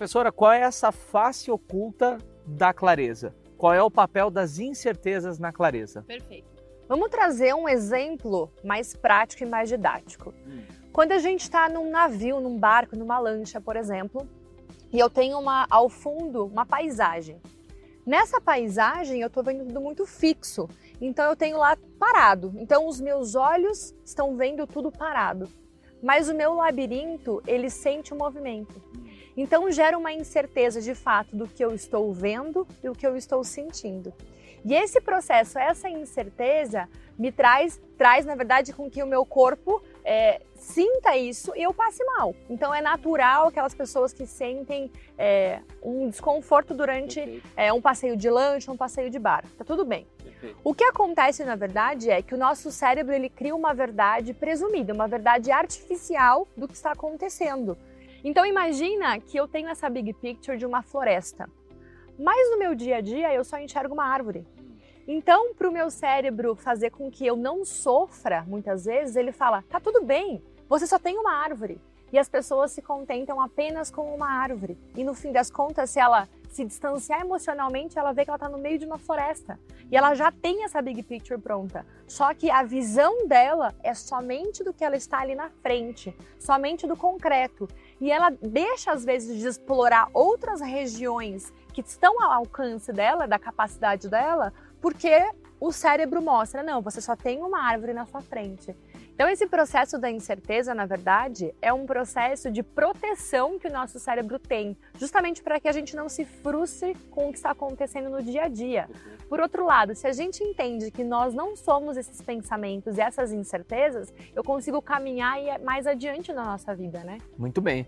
Professora, qual é essa face oculta da clareza? Qual é o papel das incertezas na clareza? Perfeito. Vamos trazer um exemplo mais prático e mais didático. Hum. Quando a gente está num navio, num barco, numa lancha, por exemplo, e eu tenho uma, ao fundo uma paisagem. Nessa paisagem eu estou vendo tudo muito fixo, então eu tenho lá parado. Então os meus olhos estão vendo tudo parado, mas o meu labirinto ele sente o movimento. Então gera uma incerteza de fato do que eu estou vendo e o que eu estou sentindo. E esse processo, essa incerteza, me traz, traz na verdade com que o meu corpo é, sinta isso e eu passe mal. Então é natural aquelas pessoas que sentem é, um desconforto durante é, um passeio de lanche, um passeio de bar. Tá tudo bem. O que acontece na verdade é que o nosso cérebro ele cria uma verdade presumida, uma verdade artificial do que está acontecendo. Então imagina que eu tenho essa big picture de uma floresta, mas no meu dia a dia eu só enxergo uma árvore. Então, para o meu cérebro fazer com que eu não sofra, muitas vezes, ele fala: tá tudo bem, você só tem uma árvore. E as pessoas se contentam apenas com uma árvore. E no fim das contas, se ela se distanciar emocionalmente, ela vê que ela está no meio de uma floresta. E ela já tem essa big picture pronta. Só que a visão dela é somente do que ela está ali na frente, somente do concreto. E ela deixa, às vezes, de explorar outras regiões que estão ao alcance dela, da capacidade dela, porque o cérebro mostra, não, você só tem uma árvore na sua frente. Então, esse processo da incerteza, na verdade, é um processo de proteção que o nosso cérebro tem, justamente para que a gente não se frustre com o que está acontecendo no dia a dia. Por outro lado, se a gente entende que nós não somos esses pensamentos e essas incertezas, eu consigo caminhar e mais adiante na nossa vida, né? Muito bem.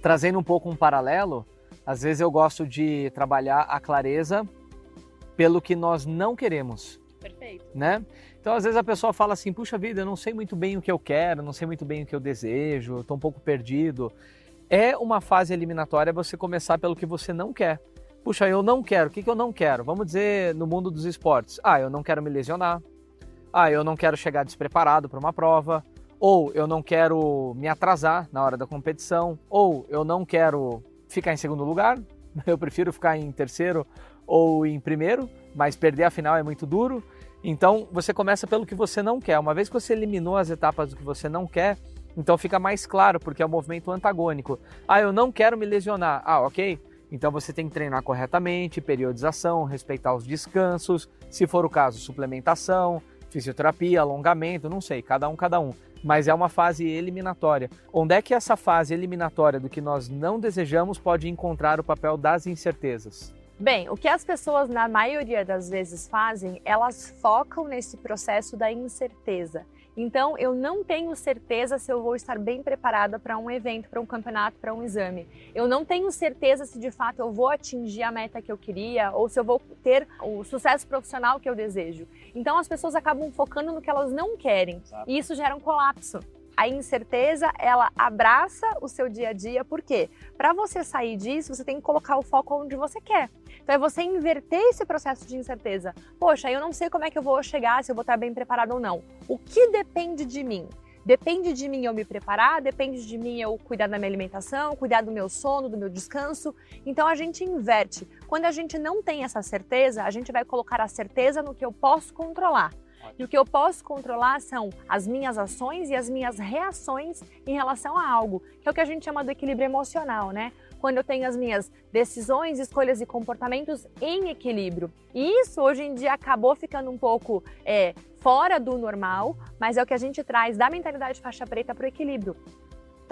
Trazendo um pouco um paralelo, às vezes eu gosto de trabalhar a clareza pelo que nós não queremos. Perfeito. Né? Então, às vezes a pessoa fala assim: puxa vida, eu não sei muito bem o que eu quero, não sei muito bem o que eu desejo, estou um pouco perdido. É uma fase eliminatória você começar pelo que você não quer. Puxa, eu não quero. O que, que eu não quero? Vamos dizer no mundo dos esportes: ah, eu não quero me lesionar. Ah, eu não quero chegar despreparado para uma prova. Ou eu não quero me atrasar na hora da competição. Ou eu não quero ficar em segundo lugar. Eu prefiro ficar em terceiro ou em primeiro, mas perder a final é muito duro. Então você começa pelo que você não quer. Uma vez que você eliminou as etapas do que você não quer, então fica mais claro, porque é um movimento antagônico. Ah, eu não quero me lesionar. Ah, ok. Então você tem que treinar corretamente, periodização, respeitar os descansos, se for o caso, suplementação, fisioterapia, alongamento, não sei, cada um, cada um. Mas é uma fase eliminatória. Onde é que essa fase eliminatória do que nós não desejamos pode encontrar o papel das incertezas? Bem, o que as pessoas na maioria das vezes fazem, elas focam nesse processo da incerteza. Então, eu não tenho certeza se eu vou estar bem preparada para um evento, para um campeonato, para um exame. Eu não tenho certeza se de fato eu vou atingir a meta que eu queria ou se eu vou ter o sucesso profissional que eu desejo. Então, as pessoas acabam focando no que elas não querem e isso gera um colapso a incerteza ela abraça o seu dia a dia, por quê? Para você sair disso, você tem que colocar o foco onde você quer. Então é você inverter esse processo de incerteza. Poxa, eu não sei como é que eu vou chegar, se eu vou estar bem preparado ou não. O que depende de mim? Depende de mim eu me preparar, depende de mim eu cuidar da minha alimentação, cuidar do meu sono, do meu descanso. Então a gente inverte. Quando a gente não tem essa certeza, a gente vai colocar a certeza no que eu posso controlar. E o que eu posso controlar são as minhas ações e as minhas reações em relação a algo, que é o que a gente chama do equilíbrio emocional, né? Quando eu tenho as minhas decisões, escolhas e comportamentos em equilíbrio. E isso hoje em dia acabou ficando um pouco é, fora do normal, mas é o que a gente traz da mentalidade faixa preta para o equilíbrio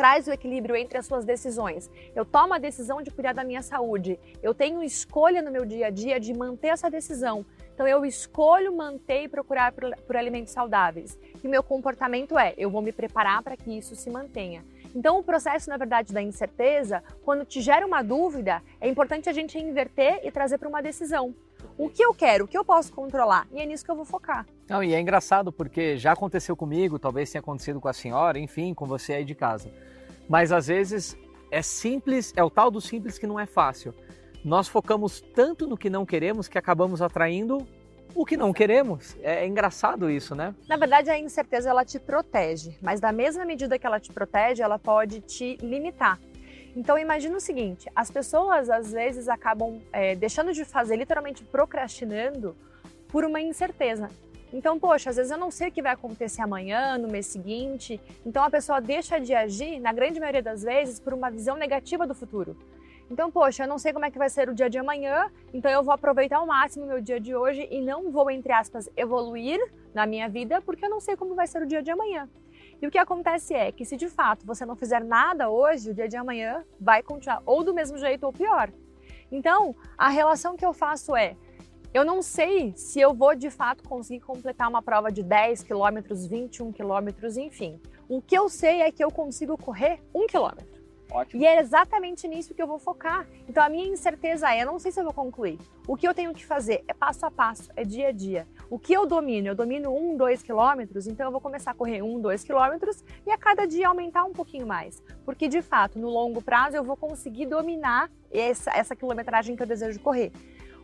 traz o equilíbrio entre as suas decisões. Eu tomo a decisão de cuidar da minha saúde. Eu tenho escolha no meu dia a dia de manter essa decisão. Então eu escolho manter e procurar por, por alimentos saudáveis. E meu comportamento é, eu vou me preparar para que isso se mantenha. Então, o processo, na verdade, da incerteza, quando te gera uma dúvida, é importante a gente inverter e trazer para uma decisão. O que eu quero, o que eu posso controlar? E é nisso que eu vou focar. Não, e é engraçado porque já aconteceu comigo, talvez tenha acontecido com a senhora, enfim, com você aí de casa. Mas às vezes é simples, é o tal do simples que não é fácil nós focamos tanto no que não queremos que acabamos atraindo o que não queremos. É, é, engraçado isso, né? Na verdade, a incerteza ela te protege, mas da mesma medida que ela te protege, ela pode te limitar. Então imagina o seguinte: as pessoas às vezes acabam é, deixando de fazer, literalmente procrastinando por uma incerteza. Então, poxa, às vezes eu não sei o que vai acontecer amanhã, no mês seguinte. Então a pessoa deixa de agir, na grande maioria das vezes, por uma visão negativa do futuro. Então, poxa, eu não sei como é que vai ser o dia de amanhã, então eu vou aproveitar ao máximo o meu dia de hoje e não vou, entre aspas, evoluir na minha vida porque eu não sei como vai ser o dia de amanhã. E o que acontece é que se de fato você não fizer nada hoje, o dia de amanhã vai continuar ou do mesmo jeito ou pior. Então, a relação que eu faço é eu não sei se eu vou de fato conseguir completar uma prova de 10 quilômetros, 21 quilômetros, enfim. O que eu sei é que eu consigo correr um quilômetro. Ótimo. E é exatamente nisso que eu vou focar. Então a minha incerteza é, não sei se eu vou concluir. O que eu tenho que fazer é passo a passo, é dia a dia. O que eu domino? Eu domino um, dois quilômetros, então eu vou começar a correr um, dois quilômetros e a cada dia aumentar um pouquinho mais. Porque de fato, no longo prazo, eu vou conseguir dominar essa, essa quilometragem que eu desejo correr.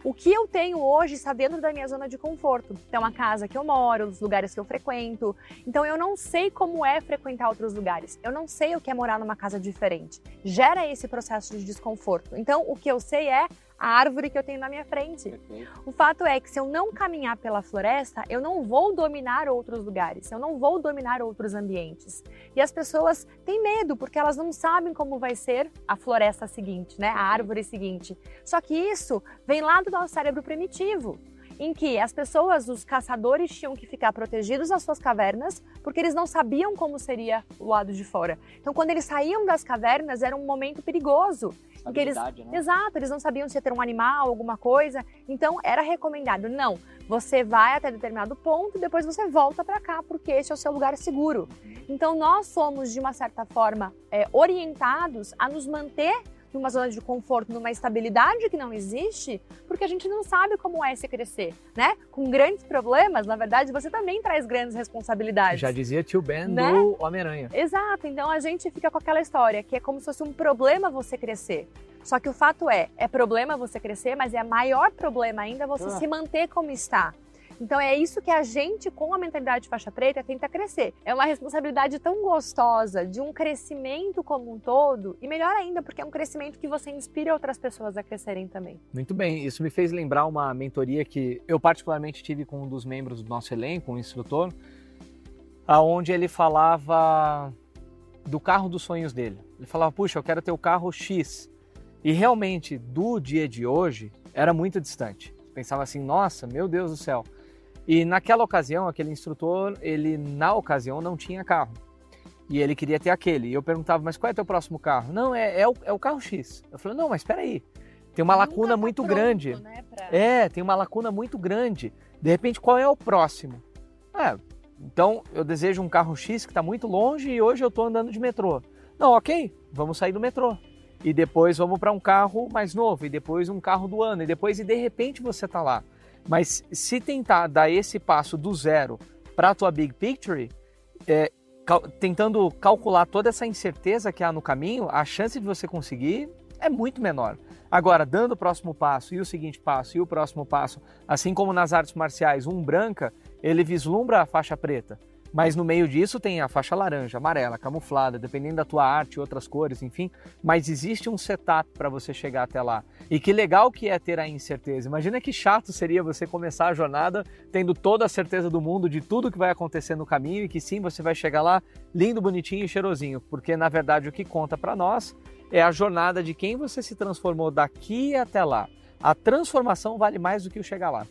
O que eu tenho hoje está dentro da minha zona de conforto. Então, a casa que eu moro, os lugares que eu frequento. Então, eu não sei como é frequentar outros lugares. Eu não sei o que é morar numa casa diferente. Gera esse processo de desconforto. Então, o que eu sei é a árvore que eu tenho na minha frente. Perfeito. O fato é que se eu não caminhar pela floresta, eu não vou dominar outros lugares, eu não vou dominar outros ambientes. E as pessoas têm medo porque elas não sabem como vai ser a floresta seguinte, né? A árvore seguinte. Só que isso vem lá do nosso cérebro primitivo em que as pessoas, os caçadores, tinham que ficar protegidos nas suas cavernas, porque eles não sabiam como seria o lado de fora. Então, quando eles saíam das cavernas, era um momento perigoso. Porque eles, né? Exato, eles não sabiam se ia ter um animal, alguma coisa. Então, era recomendado, não, você vai até determinado ponto e depois você volta para cá, porque esse é o seu lugar seguro. Uhum. Então, nós somos, de uma certa forma, é, orientados a nos manter numa zona de conforto, numa estabilidade que não existe, porque a gente não sabe como é se crescer, né? Com grandes problemas, na verdade, você também traz grandes responsabilidades. Já dizia tio Ben né? do Homem-Aranha. Exato, então a gente fica com aquela história que é como se fosse um problema você crescer. Só que o fato é, é problema você crescer, mas é maior problema ainda você ah. se manter como está. Então é isso que a gente, com a mentalidade de faixa preta, tenta crescer. É uma responsabilidade tão gostosa de um crescimento como um todo, e melhor ainda, porque é um crescimento que você inspira outras pessoas a crescerem também. Muito bem, isso me fez lembrar uma mentoria que eu particularmente tive com um dos membros do nosso elenco, um instrutor, aonde ele falava do carro dos sonhos dele. Ele falava: "Puxa, eu quero ter o carro X". E realmente, do dia de hoje, era muito distante. Pensava assim: "Nossa, meu Deus do céu, e naquela ocasião, aquele instrutor, ele na ocasião não tinha carro. E ele queria ter aquele. E eu perguntava, mas qual é teu próximo carro? Não, é, é, o, é o carro X. Eu falei, não, mas espera aí. Tem uma Nunca lacuna tá muito pronto, grande. Né, pra... É, tem uma lacuna muito grande. De repente, qual é o próximo? É, então eu desejo um carro X que está muito longe e hoje eu estou andando de metrô. Não, ok, vamos sair do metrô. E depois vamos para um carro mais novo, e depois um carro do ano, e depois, e de repente você está lá. Mas se tentar dar esse passo do zero para a tua big picture, é, cal tentando calcular toda essa incerteza que há no caminho, a chance de você conseguir é muito menor. Agora, dando o próximo passo e o seguinte passo e o próximo passo, assim como nas artes marciais, um branca, ele vislumbra a faixa preta. Mas no meio disso tem a faixa laranja, amarela, camuflada, dependendo da tua arte, outras cores, enfim. Mas existe um setup para você chegar até lá. E que legal que é ter a incerteza. Imagina que chato seria você começar a jornada tendo toda a certeza do mundo de tudo que vai acontecer no caminho e que sim, você vai chegar lá lindo, bonitinho e cheirosinho. Porque na verdade o que conta para nós é a jornada de quem você se transformou daqui até lá. A transformação vale mais do que o chegar lá.